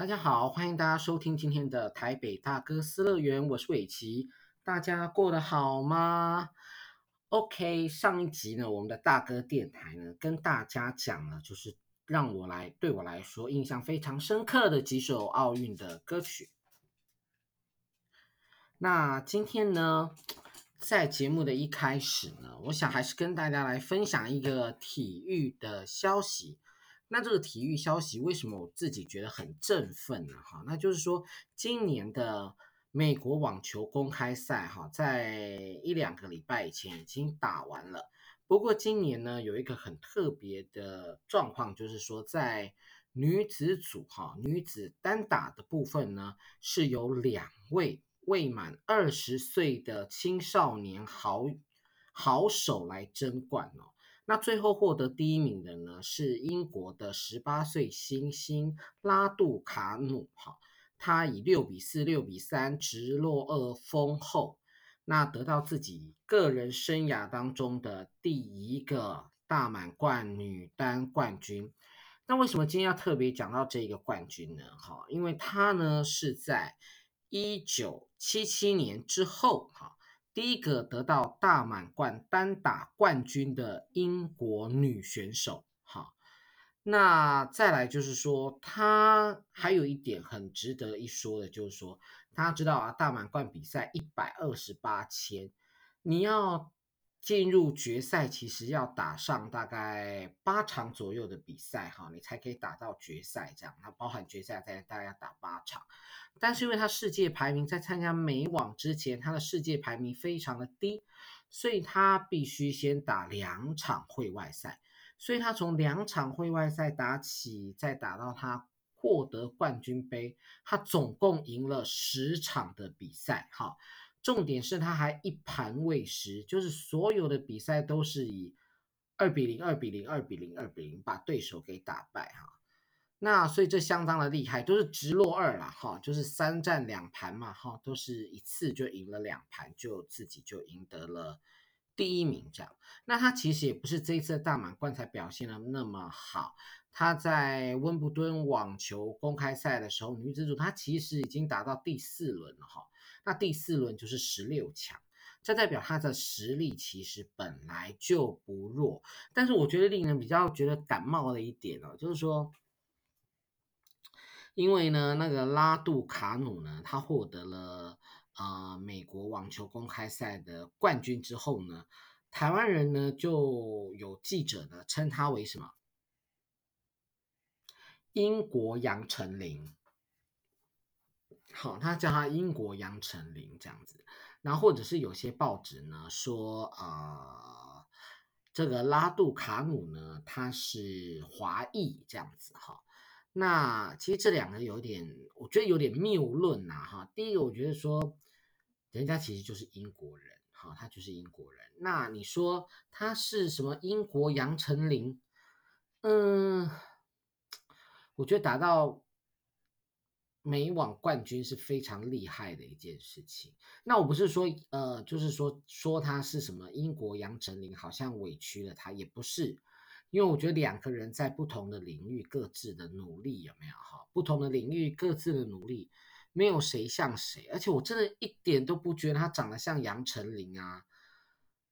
大家好，欢迎大家收听今天的台北大哥私乐园，我是伟奇，大家过得好吗？OK，上一集呢，我们的大哥电台呢，跟大家讲了，就是让我来对我来说印象非常深刻的几首奥运的歌曲。那今天呢，在节目的一开始呢，我想还是跟大家来分享一个体育的消息。那这个体育消息为什么我自己觉得很振奋呢？哈，那就是说今年的美国网球公开赛哈，在一两个礼拜以前已经打完了。不过今年呢，有一个很特别的状况，就是说在女子组哈，女子单打的部分呢，是有两位未满二十岁的青少年好好手来争冠哦。那最后获得第一名的呢，是英国的十八岁新星拉杜卡努，哈，他以六比四、六比三直落二封后，那得到自己个人生涯当中的第一个大满贯女单冠军。那为什么今天要特别讲到这个冠军呢？哈，因为他呢是在一九七七年之后，哈。第一个得到大满贯单打冠军的英国女选手，哈，那再来就是说，她还有一点很值得一说的，就是说，大家知道啊，大满贯比赛一百二十八千，你要。进入决赛其实要打上大概八场左右的比赛哈，你才可以打到决赛这样。那包含决赛在大概要打八场，但是因为他世界排名在参加美网之前，他的世界排名非常的低，所以他必须先打两场会外赛。所以他从两场会外赛打起，再打到他获得冠军杯，他总共赢了十场的比赛哈。重点是他还一盘未失，就是所有的比赛都是以二比零、二比零、二比零、二比零把对手给打败哈。那所以这相当的厉害，都是直落二啦哈，就是三战两盘嘛哈，都是一次就赢了两盘，就自己就赢得了第一名这样。那他其实也不是这一次的大满贯才表现的那么好，他在温布顿网球公开赛的时候，女子组他其实已经打到第四轮了哈。那第四轮就是十六强，这代表他的实力其实本来就不弱。但是我觉得令人比较觉得感冒的一点哦，就是说，因为呢，那个拉杜卡努呢，他获得了呃美国网球公开赛的冠军之后呢，台湾人呢就有记者呢称他为什么？英国杨丞琳。好，他叫他英国杨丞琳这样子，然后或者是有些报纸呢说，呃，这个拉杜卡努呢，他是华裔这样子哈。那其实这两个有点，我觉得有点谬论呐哈。第一个，我觉得说，人家其实就是英国人，哈，他就是英国人。那你说他是什么英国杨丞琳？嗯，我觉得达到。美网冠军是非常厉害的一件事情。那我不是说，呃，就是说说他是什么英国杨丞琳，好像委屈了他，也不是。因为我觉得两个人在不同的领域各自的努力有没有哈？不同的领域各自的努力，没有谁像谁。而且我真的一点都不觉得他长得像杨丞琳啊。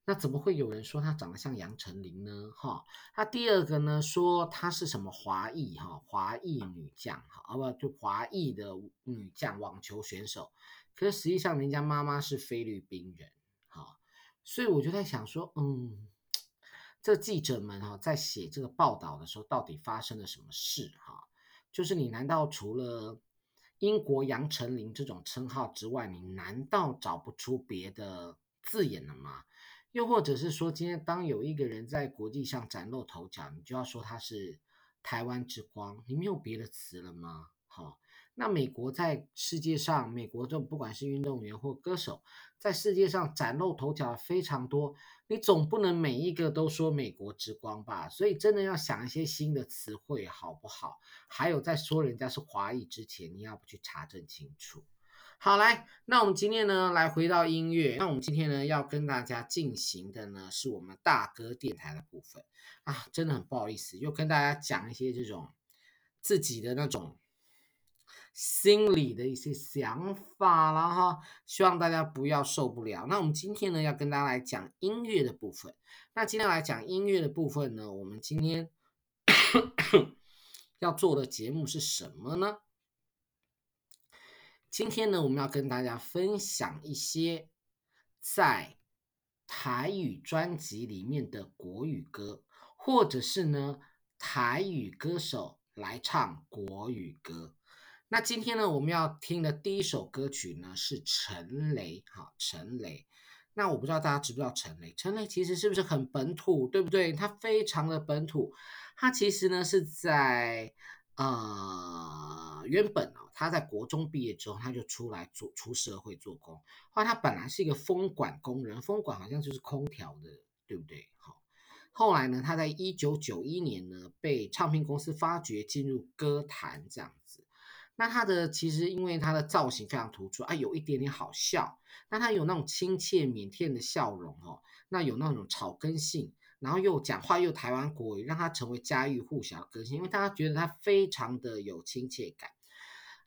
那怎么会有人说她长得像杨丞琳呢？哈，那第二个呢说她是什么华裔哈，华裔女将哈，啊不就华裔的女将网球选手，可是实际上人家妈妈是菲律宾人哈，所以我就在想说，嗯，这记者们哈在写这个报道的时候，到底发生了什么事哈？就是你难道除了英国杨丞琳这种称号之外，你难道找不出别的字眼了吗？又或者是说，今天当有一个人在国际上崭露头角，你就要说他是台湾之光，你没有别的词了吗？好，那美国在世界上，美国这种不管是运动员或歌手，在世界上崭露头角非常多，你总不能每一个都说美国之光吧？所以真的要想一些新的词汇，好不好？还有在说人家是华裔之前，你要不去查证清楚。好，来，那我们今天呢，来回到音乐。那我们今天呢，要跟大家进行的呢，是我们大哥电台的部分啊，真的很不好意思，又跟大家讲一些这种自己的那种心里的一些想法了哈，希望大家不要受不了。那我们今天呢，要跟大家来讲音乐的部分。那今天来讲音乐的部分呢，我们今天 要做的节目是什么呢？今天呢，我们要跟大家分享一些在台语专辑里面的国语歌，或者是呢，台语歌手来唱国语歌。那今天呢，我们要听的第一首歌曲呢是陈雷，哈，陈雷。那我不知道大家知不知道陈雷？陈雷其实是不是很本土，对不对？他非常的本土。他其实呢是在呃原本哦，他在国中毕业之后，他就出来做出社会做工。后来他本来是一个风管工人，风管好像就是空调的，对不对？好，后来呢，他在一九九一年呢被唱片公司发掘，进入歌坛这样子。那他的其实因为他的造型非常突出啊，有一点点好笑。那他有那种亲切腼腆的笑容哦，那有那种草根性，然后又讲话又台湾国语，让他成为家喻户晓的歌星，因为大家觉得他非常的有亲切感。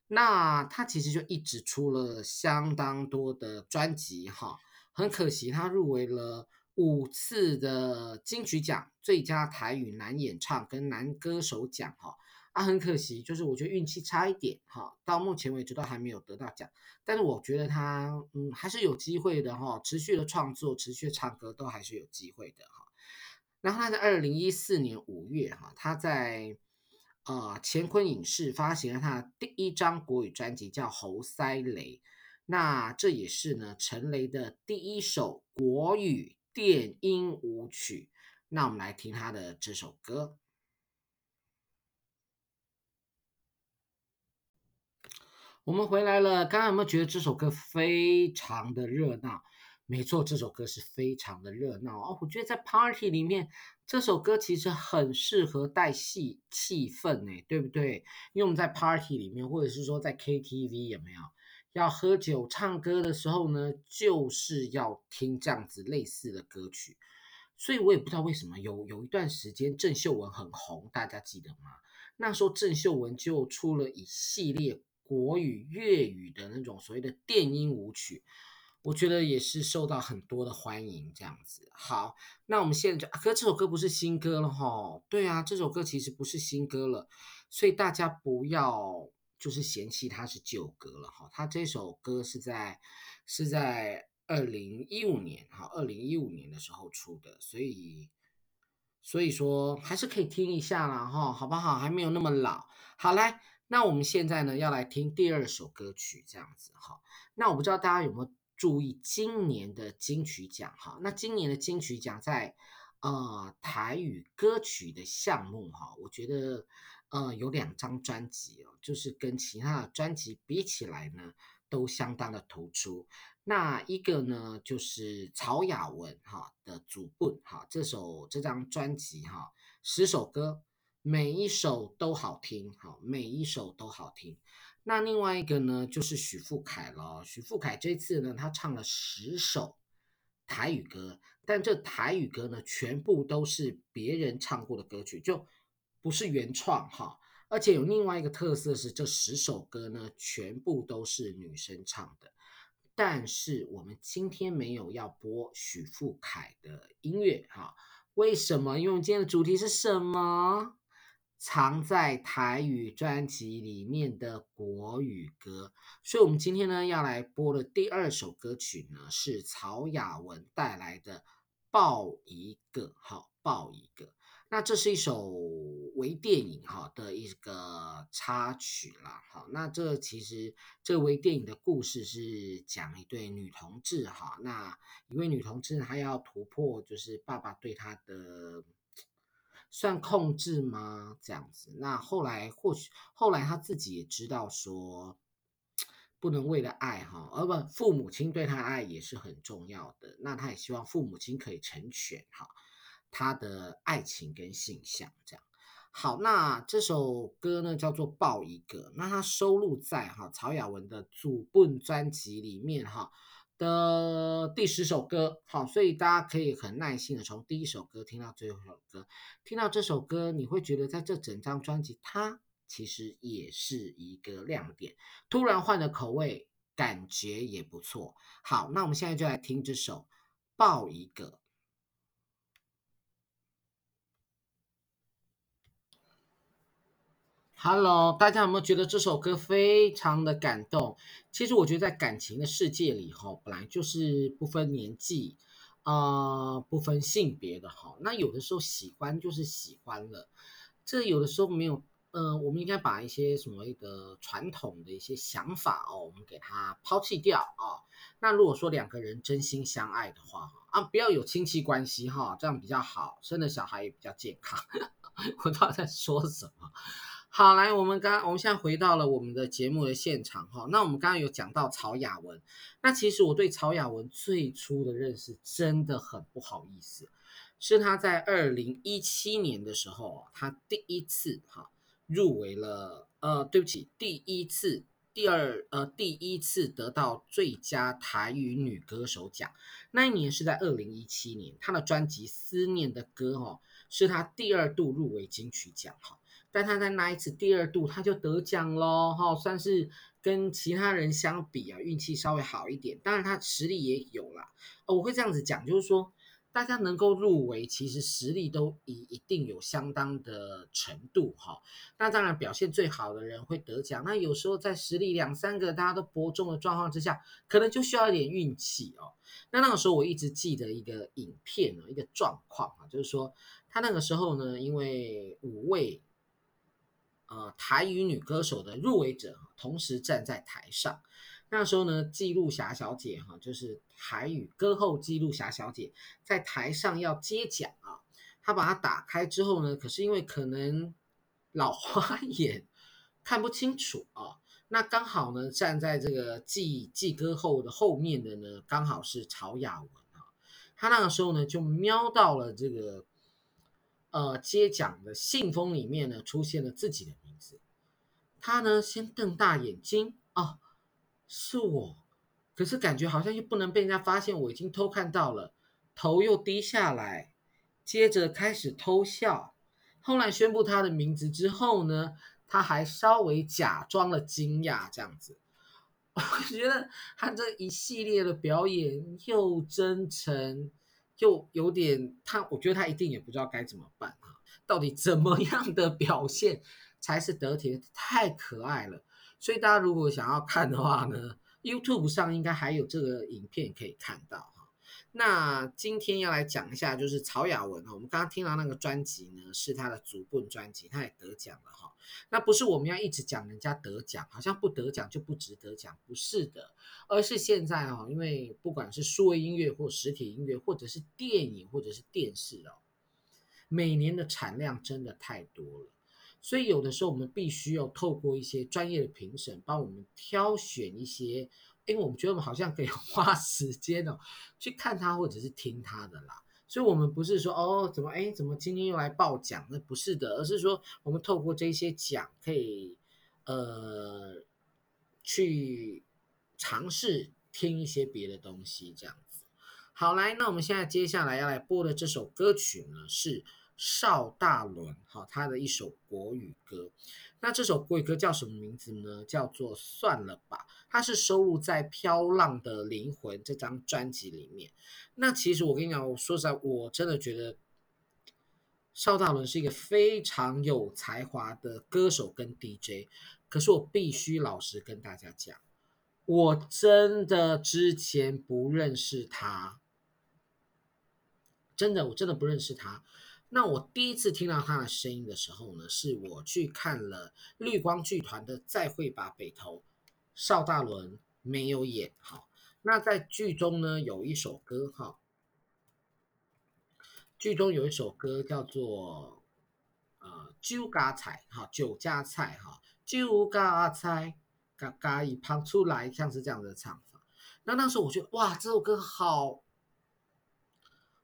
那他其实就一直出了相当多的专辑哈，很可惜他入围了五次的金曲奖最佳台语男演唱跟男歌手奖哈。啊，很可惜，就是我觉得运气差一点哈，到目前为止都还没有得到奖，但是我觉得他嗯还是有机会的哈，持续的创作，持续的唱歌都还是有机会的哈。然后他在二零一四年五月哈，他在呃乾坤影视发行了他的第一张国语专辑叫《猴塞雷》，那这也是呢陈雷的第一首国语电音舞曲，那我们来听他的这首歌。我们回来了，刚刚有没有觉得这首歌非常的热闹？没错，这首歌是非常的热闹哦。我觉得在 party 里面，这首歌其实很适合带戏气氛呢，对不对？因为我们在 party 里面，或者是说在 KTV 有没有要喝酒唱歌的时候呢，就是要听这样子类似的歌曲。所以我也不知道为什么有有一段时间郑秀文很红，大家记得吗？那时候郑秀文就出了一系列。国语、粤语的那种所谓的电音舞曲，我觉得也是受到很多的欢迎。这样子，好，那我们现在就，可这首歌不是新歌了哈。对啊，这首歌其实不是新歌了，所以大家不要就是嫌弃它是旧歌了哈。它这首歌是在是在二零一五年哈，二零一五年的时候出的，所以所以说还是可以听一下啦哈，好不好？还没有那么老。好来。那我们现在呢，要来听第二首歌曲，这样子哈。那我不知道大家有没有注意今年的金曲奖哈？那今年的金曲奖在呃台语歌曲的项目哈，我觉得呃有两张专辑哦，就是跟其他的专辑比起来呢，都相当的突出。那一个呢，就是曹雅雯哈的《主本》哈，这首这张专辑哈，十首歌。每一首都好听，好，每一首都好听。那另外一个呢，就是许富凯了。许富凯这次呢，他唱了十首台语歌，但这台语歌呢，全部都是别人唱过的歌曲，就不是原创哈。而且有另外一个特色是，这十首歌呢，全部都是女生唱的。但是我们今天没有要播许富凯的音乐哈？为什么？因为我们今天的主题是什么？藏在台语专辑里面的国语歌，所以我们今天呢要来播的第二首歌曲呢是曹雅雯带来的《抱一个》，好，抱一个。那这是一首微电影哈的一个插曲啦，好，那这其实这微电影的故事是讲一对女同志哈，那一位女同志她要突破就是爸爸对她的。算控制吗？这样子，那后来或许后来他自己也知道说，不能为了爱哈，而不父母亲对他的爱也是很重要的。那他也希望父母亲可以成全哈他的爱情跟形象这样。好，那这首歌呢叫做《抱一个》，那它收录在哈曹雅文的《祖本》专辑里面哈。的第十首歌，好，所以大家可以很耐心的从第一首歌听到最后一首歌，听到这首歌，你会觉得在这整张专辑，它其实也是一个亮点。突然换了口味，感觉也不错。好，那我们现在就来听这首《抱一个》。Hello，大家有没有觉得这首歌非常的感动？其实我觉得在感情的世界里，哈，本来就是不分年纪，啊、不分性别的，哈。那有的时候喜欢就是喜欢了，这有的时候没有，呃，我们应该把一些所谓的传统的一些想法哦，我们给它抛弃掉啊。那如果说两个人真心相爱的话，啊，不要有亲戚关系哈，这样比较好，生的小孩也比较健康。我到底在说什么？好，来，我们刚，我们现在回到了我们的节目的现场哈。那我们刚刚有讲到曹雅文，那其实我对曹雅文最初的认识真的很不好意思，是他在二零一七年的时候，他第一次哈入围了，呃，对不起，第一次，第二，呃，第一次得到最佳台语女歌手奖，那一年是在二零一七年，他的专辑《思念的歌》哈，是他第二度入围金曲奖哈。但他在那一次第二度他就得奖喽，哈，算是跟其他人相比啊，运气稍微好一点。当然他实力也有啦，我会这样子讲，就是说大家能够入围，其实实力都一一定有相当的程度，哈。那当然表现最好的人会得奖，那有时候在实力两三个大家都伯仲的状况之下，可能就需要一点运气哦。那那个时候我一直记得一个影片啊，一个状况啊，就是说他那个时候呢，因为五位。呃，台语女歌手的入围者同时站在台上，那时候呢，记录侠小姐哈，就是台语歌后记录侠小姐在台上要接奖啊，她把它打开之后呢，可是因为可能老花 眼看不清楚啊，那刚好呢，站在这个记记歌后的后面的呢，刚好是曹雅文啊，她那个时候呢就瞄到了这个。呃，接奖的信封里面呢，出现了自己的名字。他呢，先瞪大眼睛，哦，是我。可是感觉好像又不能被人家发现，我已经偷看到了。头又低下来，接着开始偷笑。后来宣布他的名字之后呢，他还稍微假装了惊讶，这样子。我觉得他这一系列的表演又真诚。就有点他，我觉得他一定也不知道该怎么办啊！到底怎么样的表现才是得体？太可爱了！所以大家如果想要看的话呢，YouTube 上应该还有这个影片可以看到哈。那今天要来讲一下，就是曹雅文哈，我们刚刚听到那个专辑呢，是他的祖本专辑，他也得奖了哈。那不是我们要一直讲人家得奖，好像不得奖就不值得奖，不是的，而是现在哦，因为不管是数位音乐或实体音乐，或者是电影或者是电视哦，每年的产量真的太多了，所以有的时候我们必须要透过一些专业的评审帮我们挑选一些。因为我们觉得我们好像可以 花时间哦，去看他或者是听他的啦，所以我们不是说哦，怎么哎，怎么今天又来报奖？那不是的，而是说我们透过这些奖，可以呃去尝试听一些别的东西，这样子。好，来，那我们现在接下来要来播的这首歌曲呢，是邵大伦哈他的一首国语歌。那这首国语歌叫什么名字呢？叫做《算了吧》，它是收录在《飘浪的灵魂》这张专辑里面。那其实我跟你讲，我说实在，我真的觉得邵大伦是一个非常有才华的歌手跟 DJ。可是我必须老实跟大家讲，我真的之前不认识他，真的，我真的不认识他。那我第一次听到他的声音的时候呢，是我去看了绿光剧团的《再会吧北投》，邵大伦没有演好。那在剧中呢，有一首歌哈，剧中有一首歌叫做呃酒家菜哈，酒家菜哈，酒家菜嘎嘎一胖出来，像是这样的唱法。那那时候我觉得哇，这首歌好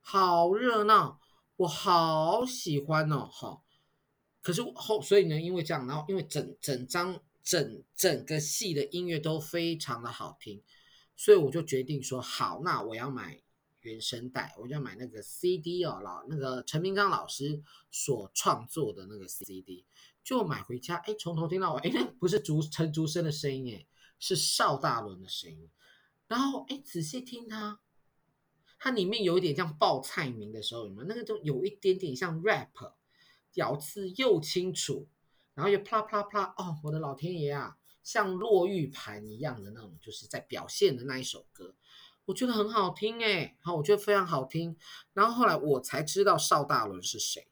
好热闹。我好喜欢哦，好，可是后所以呢，因为这样，然后因为整整张整整个戏的音乐都非常的好听，所以我就决定说好，那我要买原声带，我就要买那个 CD 哦，老那个陈明章老师所创作的那个 CD，就买回家，哎，从头听到尾，哎，不是竹陈竹生的声音，哎，是邵大伦的声音。然后，哎，仔细听它，它里面有一点像报菜名的时候，有没有？那个就有一点点像 rap，咬字又清楚，然后又啪啪啪，哦，我的老天爷啊，像落玉盘一样的那种，就是在表现的那一首歌。我觉得很好听哎，好，我觉得非常好听。然后后来我才知道邵大伦是谁。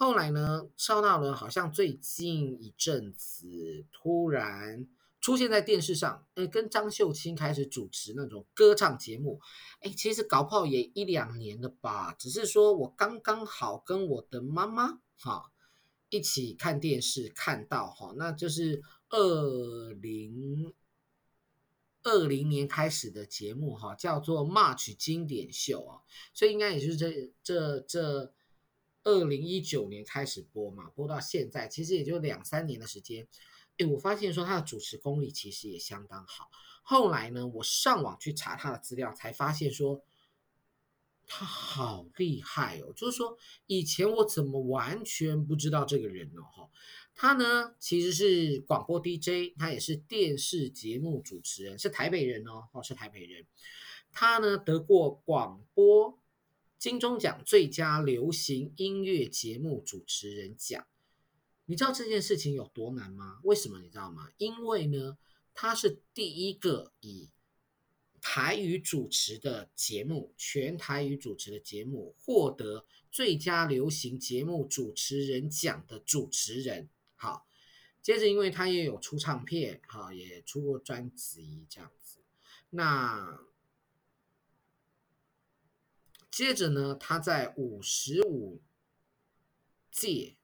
后来呢，邵大伦好像最近一阵子突然出现在电视上，哎，跟张秀清开始主持那种歌唱节目。哎，其实搞不好也一两年了吧。只是说我刚刚好跟我的妈妈哈一起看电视看到哈，那就是二零。二零年开始的节目哈，叫做 March 经典秀啊，所以应该也是这这这二零一九年开始播嘛，播到现在其实也就两三年的时间。诶，我发现说他的主持功力其实也相当好。后来呢，我上网去查他的资料，才发现说他好厉害哦，就是说以前我怎么完全不知道这个人呢？哈。他呢，其实是广播 DJ，他也是电视节目主持人，是台北人哦，哦，是台北人。他呢得过广播金钟奖最佳流行音乐节目主持人奖。你知道这件事情有多难吗？为什么你知道吗？因为呢，他是第一个以台语主持的节目，全台语主持的节目获得最佳流行节目主持人奖的主持人。好，接着因为他也有出唱片，哈，也出过专辑这样子。那接着呢，他在五十五届、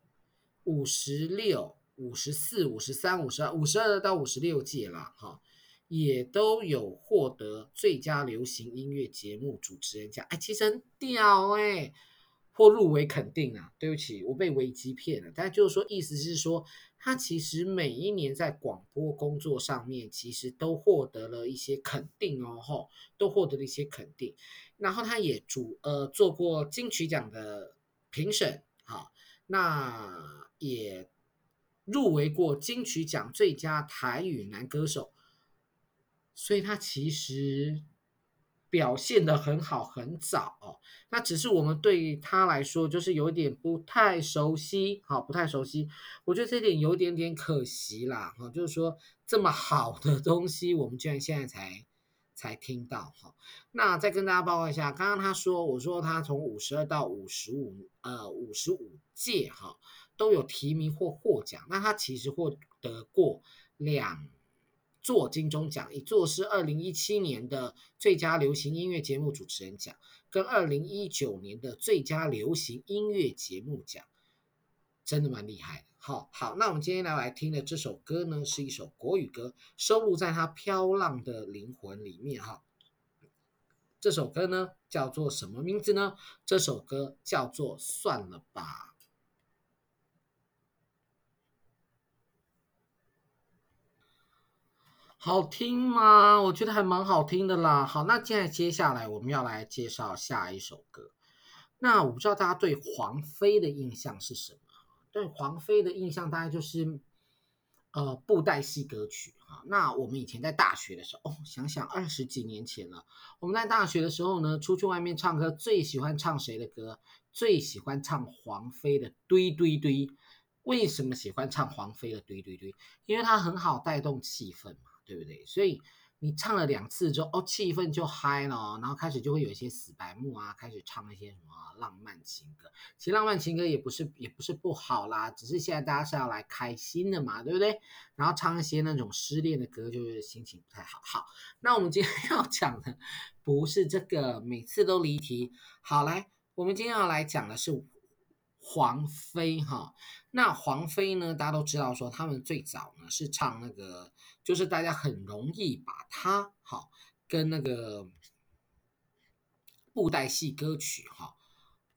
五十六、五十四、五十三、五十二、五十二到五十六届了，哈，也都有获得最佳流行音乐节目主持人奖。哎，其实很屌哎。或入围肯定啊，对不起，我被危机骗了。但就是说，意思是说，他其实每一年在广播工作上面，其实都获得了一些肯定哦，吼，都获得了一些肯定。然后他也主呃做过金曲奖的评审，好，那也入围过金曲奖最佳台语男歌手，所以他其实。表现得很好，很早哦。那只是我们对他来说，就是有点不太熟悉，好，不太熟悉。我觉得这点有点点可惜啦，哈，就是说这么好的东西，我们居然现在才才听到，哈。那再跟大家报告一下，刚刚他说，我说他从五十二到五十五，呃，五十五届，哈，都有提名或获奖。那他其实获得过两。做金钟奖，一座是二零一七年的最佳流行音乐节目主持人奖，跟二零一九年的最佳流行音乐节目奖，真的蛮厉害的。好，好，那我们今天来来听的这首歌呢，是一首国语歌，收录在他《飘浪的灵魂》里面。哈，这首歌呢叫做什么名字呢？这首歌叫做《算了吧》。好听吗？我觉得还蛮好听的啦。好，那现在接下来我们要来介绍下一首歌。那我不知道大家对黄飞的印象是什么？对黄飞的印象大概就是呃布袋戏歌曲哈。那我们以前在大学的时候，哦，想想二十几年前了，我们在大学的时候呢，出去外面唱歌，最喜欢唱谁的歌？最喜欢唱黄飞的《堆堆堆》。为什么喜欢唱黄飞的《堆堆堆》？因为它很好带动气氛嘛。对不对？所以你唱了两次之后，哦，气氛就嗨了，然后开始就会有一些死白目啊，开始唱一些什么浪漫情歌。其实浪漫情歌也不是也不是不好啦，只是现在大家是要来开心的嘛，对不对？然后唱一些那种失恋的歌，就是心情不太好。好，那我们今天 要讲的不是这个，每次都离题。好，来，我们今天要来讲的是。黄妃哈，那黄妃呢？大家都知道说，他们最早呢是唱那个，就是大家很容易把它哈跟那个布袋戏歌曲哈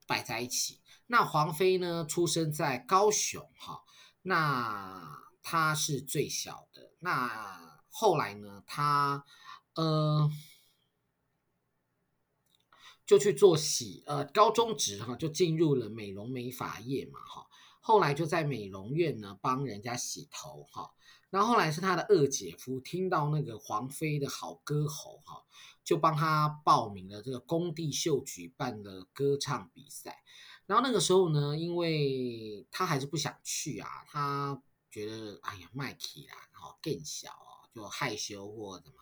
摆在一起。那黄妃呢，出生在高雄哈，那她是最小的。那后来呢，她呃。就去做洗，呃，高中职哈，就进入了美容美发业嘛哈。后来就在美容院呢帮人家洗头哈。然后后来是他的二姐夫听到那个黄飞的好歌喉哈，就帮他报名了这个工地秀举办的歌唱比赛。然后那个时候呢，因为他还是不想去啊，他觉得哎呀麦起啦，好更小哦，就害羞或者什么。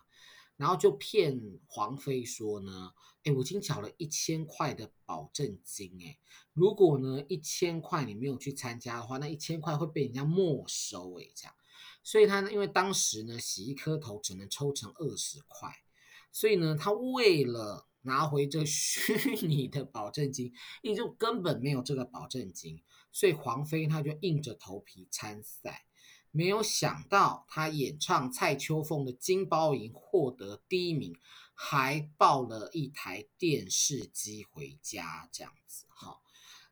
然后就骗黄飞说呢，哎，我已经缴了一千块的保证金，哎，如果呢一千块你没有去参加的话，那一千块会被人家没收，哎，这样。所以他呢，因为当时呢洗一颗头只能抽成二十块，所以呢他为了拿回这虚拟的保证金，也就根本没有这个保证金，所以黄飞他就硬着头皮参赛。没有想到，他演唱蔡秋凤的《金包银》获得第一名，还抱了一台电视机回家，这样子哈。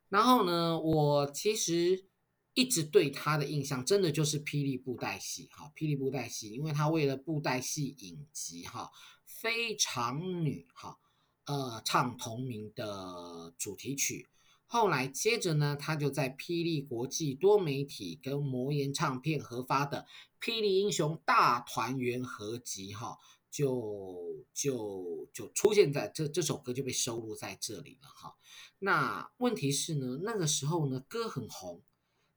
然后呢，我其实一直对他的印象，真的就是霹雳布袋戏哈，霹雳布袋戏，因为他为了布袋戏影集哈，非常女哈，呃，唱同名的主题曲。后来接着呢，他就在霹雳国际多媒体跟魔岩唱片合发的《霹雳英雄大团圆合集》哈，就就就出现在这这首歌就被收录在这里了哈。那问题是呢，那个时候呢，歌很红，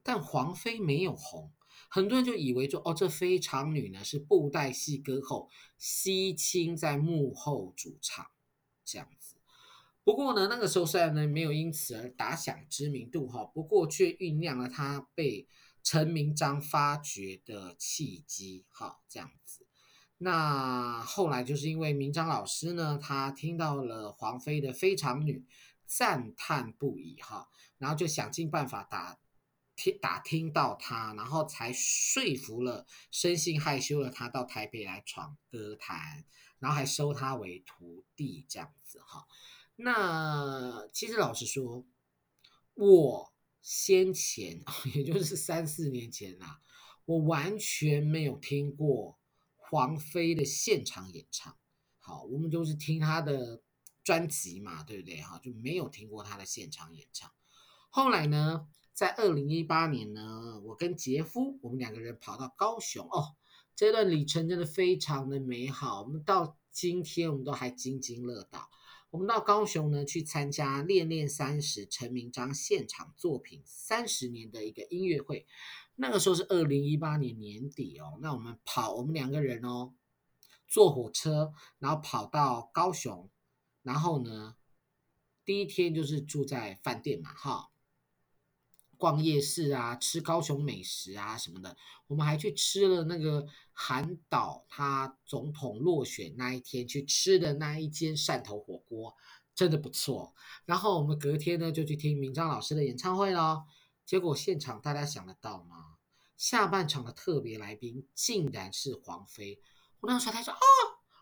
但黄妃没有红，很多人就以为说哦，这非常女呢是布袋戏歌后西青在幕后主唱这样。不过呢，那个时候虽然呢没有因此而打响知名度哈，不过却酝酿了他被陈明章发掘的契机哈，这样子。那后来就是因为明章老师呢，他听到了黄妃的《非常女》，赞叹不已哈，然后就想尽办法打听打听到他，然后才说服了生性害羞的他到台北来闯歌坛，然后还收他为徒弟这样子哈。那其实老实说，我先前 也就是三四年前啊，我完全没有听过黄飞的现场演唱。好，我们都是听她的专辑嘛，对不对？哈，就没有听过她的现场演唱。后来呢，在二零一八年呢，我跟杰夫，我们两个人跑到高雄哦，这段旅程真的非常的美好。我们到今天，我们都还津津乐道。我们到高雄呢，去参加《恋恋三十》陈明章现场作品三十年的一个音乐会。那个时候是二零一八年年底哦。那我们跑，我们两个人哦，坐火车，然后跑到高雄，然后呢，第一天就是住在饭店嘛，哈。逛夜市啊，吃高雄美食啊什么的，我们还去吃了那个韩导他总统落选那一天去吃的那一间汕头火锅，真的不错。然后我们隔天呢就去听明章老师的演唱会咯。结果现场大家想得到吗？下半场的特别来宾竟然是黄妃。我那时候他说哦，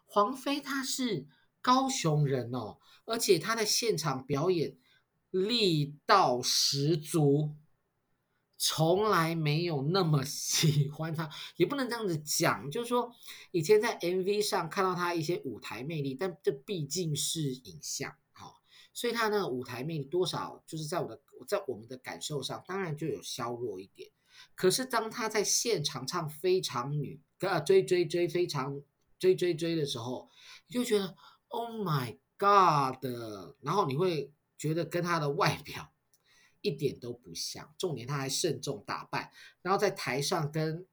黄妃她是高雄人哦，而且她的现场表演力道十足。从来没有那么喜欢他，也不能这样子讲，就是说以前在 MV 上看到他一些舞台魅力，但这毕竟是影像，好，所以他那个舞台魅力多少就是在我的在我们的感受上，当然就有削弱一点。可是当他在现场唱《非常女》跟追追追非常追追追的时候，你就觉得 Oh my God，然后你会觉得跟他的外表。一点都不像，重点他还慎重打扮，然后在台上跟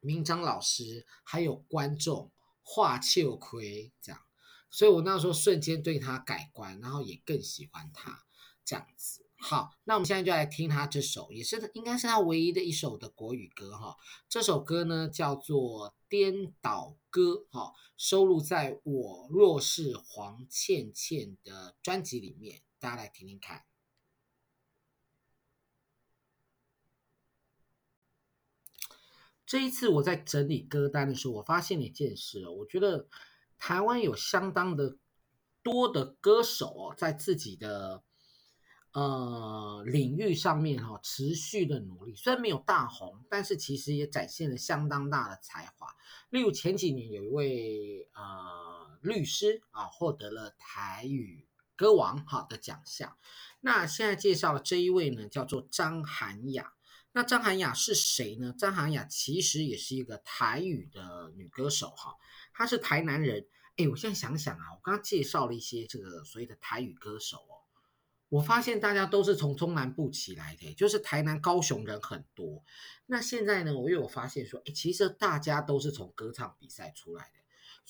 明章老师还有观众画秋葵这样，所以我那时候瞬间对他改观，然后也更喜欢他这样子。好，那我们现在就来听他这首，也是应该是他唯一的一首的国语歌哈。这首歌呢叫做《颠倒歌》哈，收录在我若是黄倩倩的专辑里面，大家来听听看。这一次我在整理歌单的时候，我发现了一件事哦，我觉得台湾有相当的多的歌手哦，在自己的呃领域上面哈，持续的努力，虽然没有大红，但是其实也展现了相当大的才华。例如前几年有一位呃律师啊，获得了台语歌王哈的奖项。那现在介绍的这一位呢，叫做张涵雅。那张涵雅是谁呢？张涵雅其实也是一个台语的女歌手哈，她是台南人。哎，我现在想想啊，我刚刚介绍了一些这个所谓的台语歌手哦，我发现大家都是从中南部起来的，就是台南、高雄人很多。那现在呢，我又有发现说，哎，其实大家都是从歌唱比赛出来的。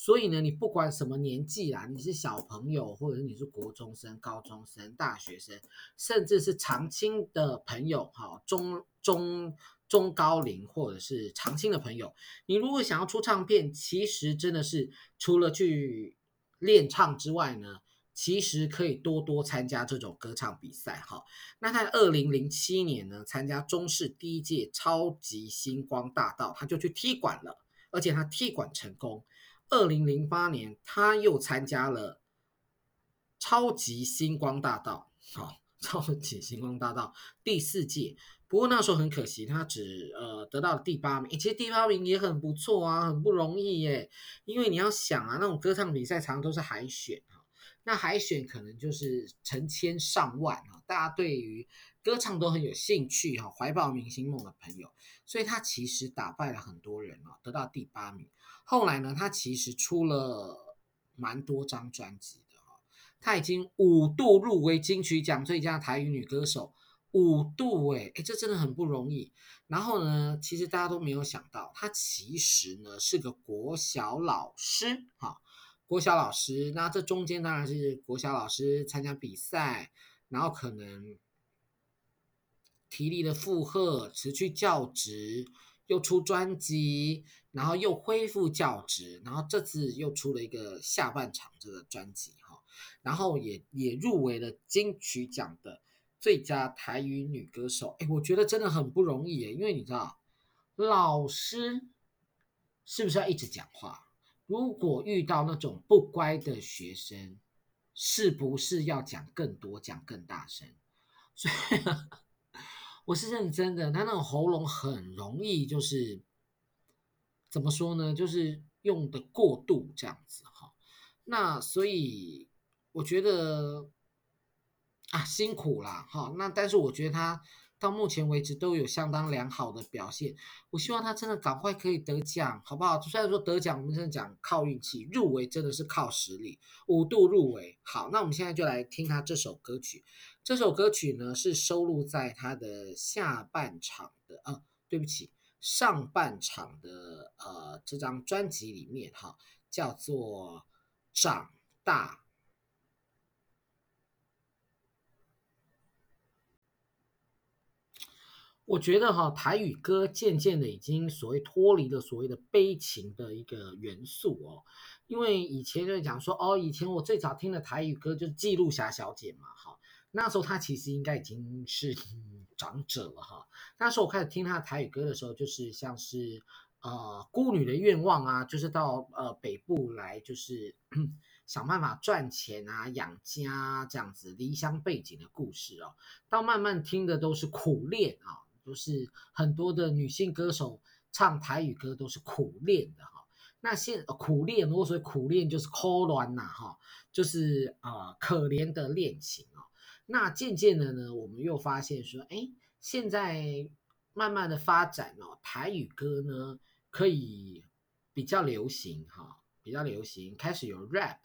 所以呢，你不管什么年纪啦，你是小朋友，或者是你是国中生、高中生、大学生，甚至是长青的朋友，哈，中中中高龄或者是长青的朋友，你如果想要出唱片，其实真的是除了去练唱之外呢，其实可以多多参加这种歌唱比赛，哈。那在二零零七年呢，参加中视第一届超级星光大道，他就去踢馆了，而且他踢馆成功。二零零八年，他又参加了超级星光大道，好，超级星光大道第四届。不过那时候很可惜，他只呃得到了第八名。其实第八名也很不错啊，很不容易耶。因为你要想啊，那种歌唱比赛常常都是海选啊，那海选可能就是成千上万啊，大家对于歌唱都很有兴趣哈，怀抱明星梦的朋友，所以他其实打败了很多人啊，得到第八名。后来呢，他其实出了蛮多张专辑的哈，他已经五度入围金曲奖最佳台语女歌手，五度哎哎，这真的很不容易。然后呢，其实大家都没有想到，他其实呢是个国小老师哈，国小老师。那这中间当然是国小老师参加比赛，然后可能体力的负荷，辞去教职。又出专辑，然后又恢复教职，然后这次又出了一个下半场这个专辑哈，然后也也入围了金曲奖的最佳台语女歌手。哎，我觉得真的很不容易耶，因为你知道，老师是不是要一直讲话？如果遇到那种不乖的学生，是不是要讲更多，讲更大声？所以。我是认真的，他那种喉咙很容易就是怎么说呢？就是用的过度这样子哈。那所以我觉得啊辛苦啦哈。那但是我觉得他到目前为止都有相当良好的表现。我希望他真的赶快可以得奖，好不好？虽然说得奖，我们真的讲靠运气，入围真的是靠实力，五度入围。好，那我们现在就来听他这首歌曲。这首歌曲呢，是收录在他的下半场的啊，对不起，上半场的呃这张专辑里面哈，叫做《长大》。我觉得哈，台语歌渐渐的已经所谓脱离了所谓的悲情的一个元素哦，因为以前就讲说哦，以前我最早听的台语歌就是《记录侠小姐》嘛，哈。那时候她其实应该已经是 长者了哈。那时候我开始听她的台语歌的时候，就是像是呃孤女的愿望啊，就是到呃北部来，就是 想办法赚钱啊、养家啊这样子离乡背井的故事哦。到慢慢听的都是苦恋啊，都是很多的女性歌手唱台语歌都是苦练的哈。那现苦练，如果说苦练就是可怜呐哈，就是呃可怜的恋情啊。那渐渐的呢，我们又发现说，哎，现在慢慢的发展哦，台语歌呢可以比较流行哈，比较流行，开始有 rap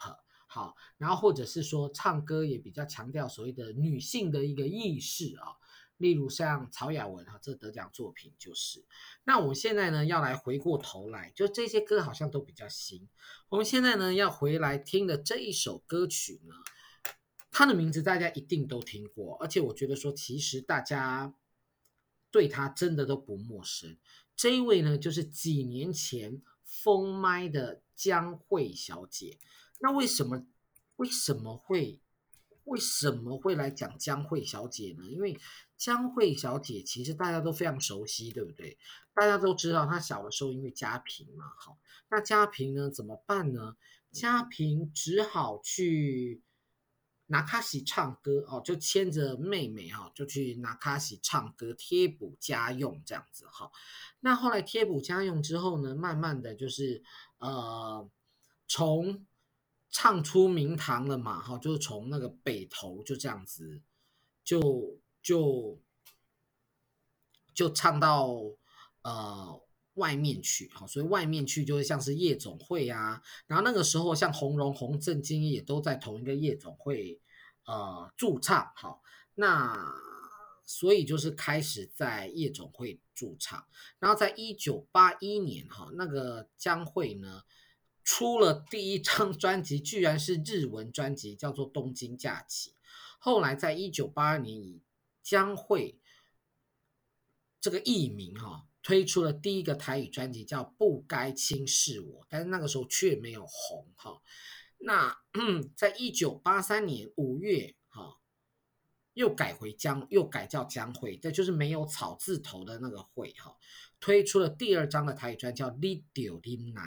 好，然后或者是说唱歌也比较强调所谓的女性的一个意识啊，例如像曹雅雯哈，这得奖作品就是。那我们现在呢要来回过头来，就这些歌好像都比较新，我们现在呢要回来听的这一首歌曲呢。它的名字大家一定都听过，而且我觉得说，其实大家对他真的都不陌生。这一位呢，就是几年前封麦的江蕙小姐。那为什么为什么会为什么会来讲江蕙小姐呢？因为江蕙小姐其实大家都非常熟悉，对不对？大家都知道她小的时候因为家贫嘛，好，那家贫呢怎么办呢？家贫只好去。拿卡西唱歌哦，就牵着妹妹哈，就去拿卡西唱歌贴补家用这样子哈。那后来贴补家用之后呢，慢慢的就是呃，从唱出名堂了嘛哈，就是从那个北投就这样子就就就唱到呃外面去，好，所以外面去就会像是夜总会啊，然后那个时候像洪荣宏、郑经也都在同一个夜总会呃驻唱，好，那所以就是开始在夜总会驻唱，然后在一九八一年哈，那个江蕙呢出了第一张 专辑，居然是日文专辑，叫做《东京假期》。后来在一九八二年以江蕙这个艺名哈推出了第一个台语专辑，叫《不该轻视我》，但是那个时候却没有红哈。那 在一九八三年五月哈，又改回江，又改叫江蕙，这就是没有草字头的那个蕙哈，推出了第二张的台语专辑，叫《你着忍耐》。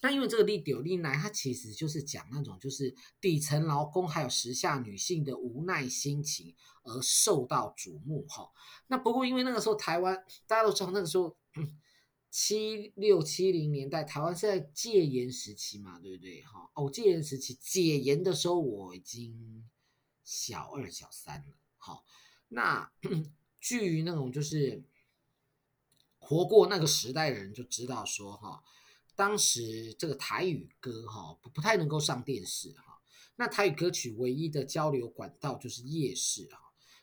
那因为这个你着忍耐，它其实就是讲那种就是底层劳工还有时下女性的无奈心情而受到瞩目哈。那不过因为那个时候台湾大家都知道那个时候七六七零年代台湾是在戒严时期嘛，对不对哈？哦，戒严时期解严的时候我已经小二小三了。好，那 据那种就是活过那个时代的人就知道说哈。当时这个台语歌哈不太能够上电视哈，那台语歌曲唯一的交流管道就是夜市哈，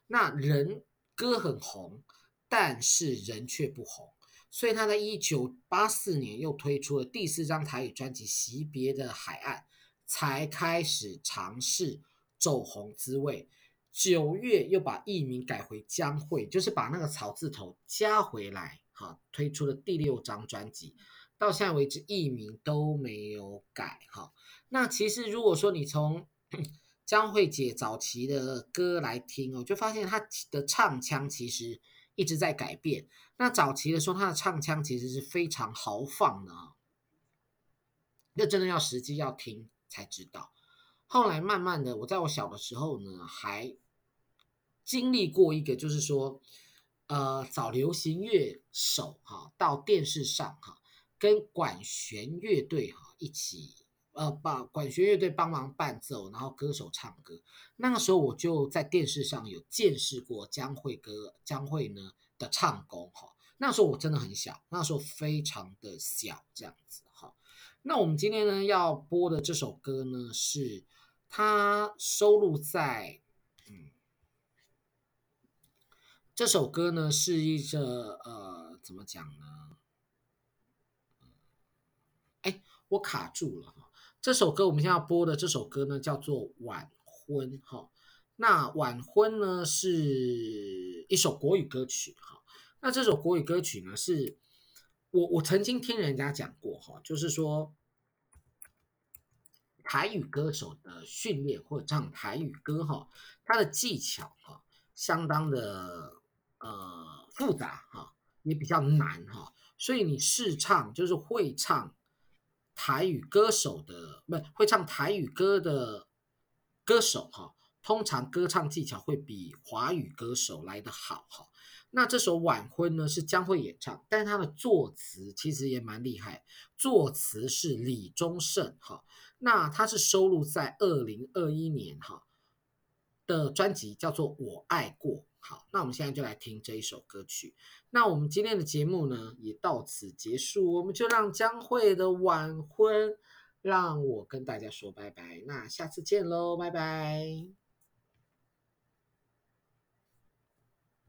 那人歌很红，但是人却不红，所以他在一九八四年又推出了第四张台语专辑《惜别的海岸》，才开始尝试走红滋味。九月又把艺名改回江蕙，就是把那个草字头加回来哈，推出了第六张专辑。到现在为止，艺名都没有改哈。那其实如果说你从 江蕙姐早期的歌来听哦，就发现她的唱腔其实一直在改变。那早期的时候，她的唱腔其实是非常豪放的啊，那真的要实际要听才知道。后来慢慢的，我在我小的时候呢，还经历过一个，就是说，呃，找流行乐手哈，到电视上哈。跟管弦乐队哈一起，呃，把管弦乐队帮忙伴奏，然后歌手唱歌。那个时候我就在电视上有见识过江蕙歌，江蕙呢的唱功哈。那时候我真的很小，那时候非常的小，这样子哈。那我们今天呢要播的这首歌呢，是它收录在，嗯，这首歌呢是一个呃，怎么讲呢？哎，我卡住了哈。这首歌我们现在要播的这首歌呢，叫做《晚婚》哈。那《晚婚》呢是一首国语歌曲哈。那这首国语歌曲呢，是我我曾经听人家讲过哈，就是说台语歌手的训练或者唱台语歌哈，他的技巧哈相当的呃复杂哈，也比较难哈。所以你试唱就是会唱。台语歌手的不会唱台语歌的歌手哈，通常歌唱技巧会比华语歌手来得好哈。那这首晚婚呢是江蕙演唱，但是他的作词其实也蛮厉害，作词是李宗盛哈。那他是收录在二零二一年哈的专辑叫做《我爱过》。好，那我们现在就来听这一首歌曲。那我们今天的节目呢，也到此结束。我们就让江蕙的晚婚，让我跟大家说拜拜。那下次见喽，拜拜。